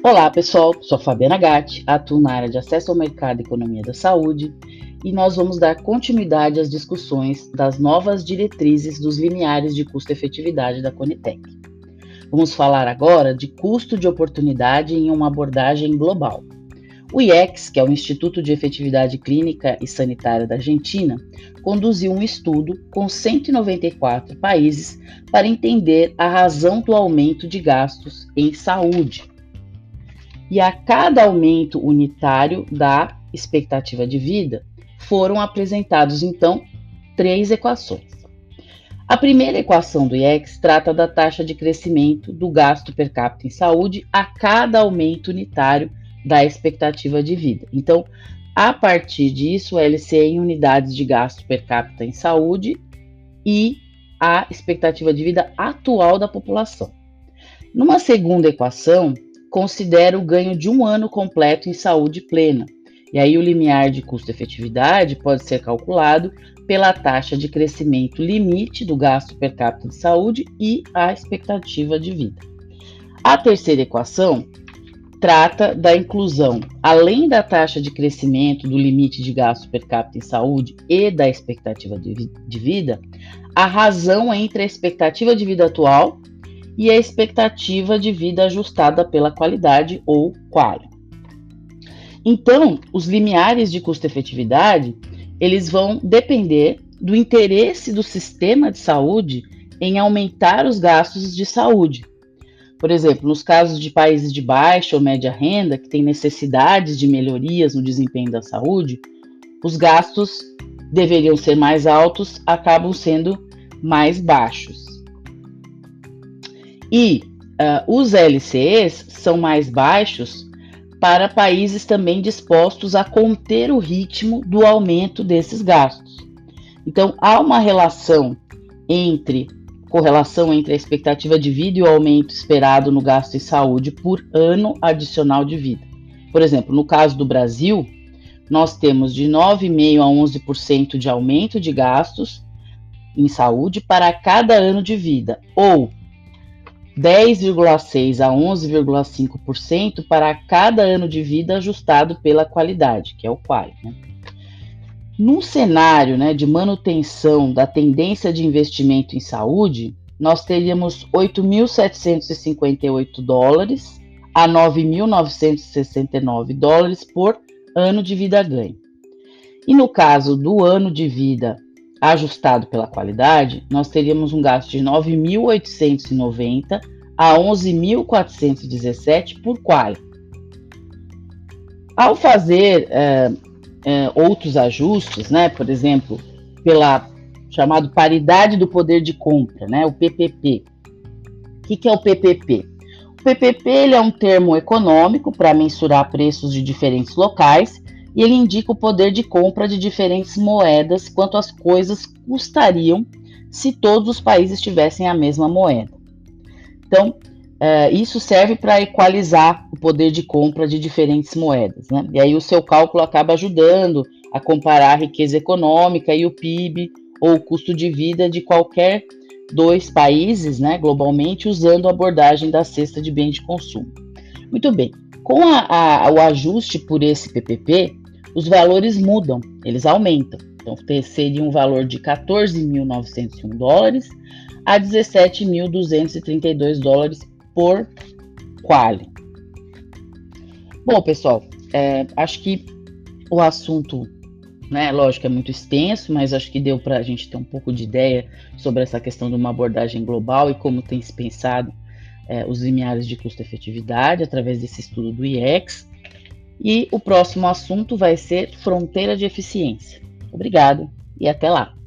Olá pessoal, sou Fabiana Gatti, atuo na área de acesso ao mercado e economia da saúde e nós vamos dar continuidade às discussões das novas diretrizes dos limiares de custo-efetividade da Conitec. Vamos falar agora de custo de oportunidade em uma abordagem global. O IEX, que é o Instituto de Efetividade Clínica e Sanitária da Argentina, conduziu um estudo com 194 países para entender a razão do aumento de gastos em saúde. E a cada aumento unitário da expectativa de vida, foram apresentados então três equações. A primeira equação do IEX trata da taxa de crescimento do gasto per capita em saúde a cada aumento unitário da expectativa de vida. Então, a partir disso, o LCE em unidades de gasto per capita em saúde e a expectativa de vida atual da população. Numa segunda equação, considera o ganho de um ano completo em saúde plena. E aí o limiar de custo-efetividade pode ser calculado pela taxa de crescimento limite do gasto per capita de saúde e a expectativa de vida. A terceira equação trata da inclusão, além da taxa de crescimento do limite de gasto per capita em saúde e da expectativa de, vida, a razão entre a expectativa de vida atual e a expectativa de vida ajustada pela qualidade ou quali. Então, os limiares de custo-efetividade, eles vão depender do interesse do sistema de saúde em aumentar os gastos de saúde, por exemplo, nos casos de países de baixa ou média renda, que têm necessidades de melhorias no desempenho da saúde, os gastos deveriam ser mais altos, acabam sendo mais baixos. E uh, os LCEs são mais baixos para países também dispostos a conter o ritmo do aumento desses gastos. Então, há uma relação entre correlação entre a expectativa de vida e o aumento esperado no gasto em saúde por ano adicional de vida. Por exemplo, no caso do Brasil, nós temos de 9,5% a 11% de aumento de gastos em saúde para cada ano de vida, ou 10,6% a 11,5% para cada ano de vida ajustado pela qualidade, que é o QUALI. Né? Num cenário né, de manutenção da tendência de investimento em saúde, nós teríamos 8.758 dólares a 9.969 dólares por ano de vida ganho. E no caso do ano de vida ajustado pela qualidade, nós teríamos um gasto de 9.890 a 11.417 por qual. Ao fazer eh, é, outros ajustes, né? Por exemplo, pela chamado paridade do poder de compra, né? O PPP. O que, que é o PPP? O PPP ele é um termo econômico para mensurar preços de diferentes locais e ele indica o poder de compra de diferentes moedas, quanto as coisas custariam se todos os países tivessem a mesma moeda. Então, Uh, isso serve para equalizar o poder de compra de diferentes moedas. Né? E aí o seu cálculo acaba ajudando a comparar a riqueza econômica e o PIB ou o custo de vida de qualquer dois países, né, globalmente, usando a abordagem da cesta de bens de consumo. Muito bem, com a, a, o ajuste por esse PPP, os valores mudam, eles aumentam. Então, seria um valor de 14.901 dólares a 17.232 dólares por quali. Bom, pessoal, é, acho que o assunto, né, lógico, é muito extenso, mas acho que deu para a gente ter um pouco de ideia sobre essa questão de uma abordagem global e como tem se pensado é, os limiares de custo-efetividade através desse estudo do IEX. E o próximo assunto vai ser fronteira de eficiência. Obrigado e até lá!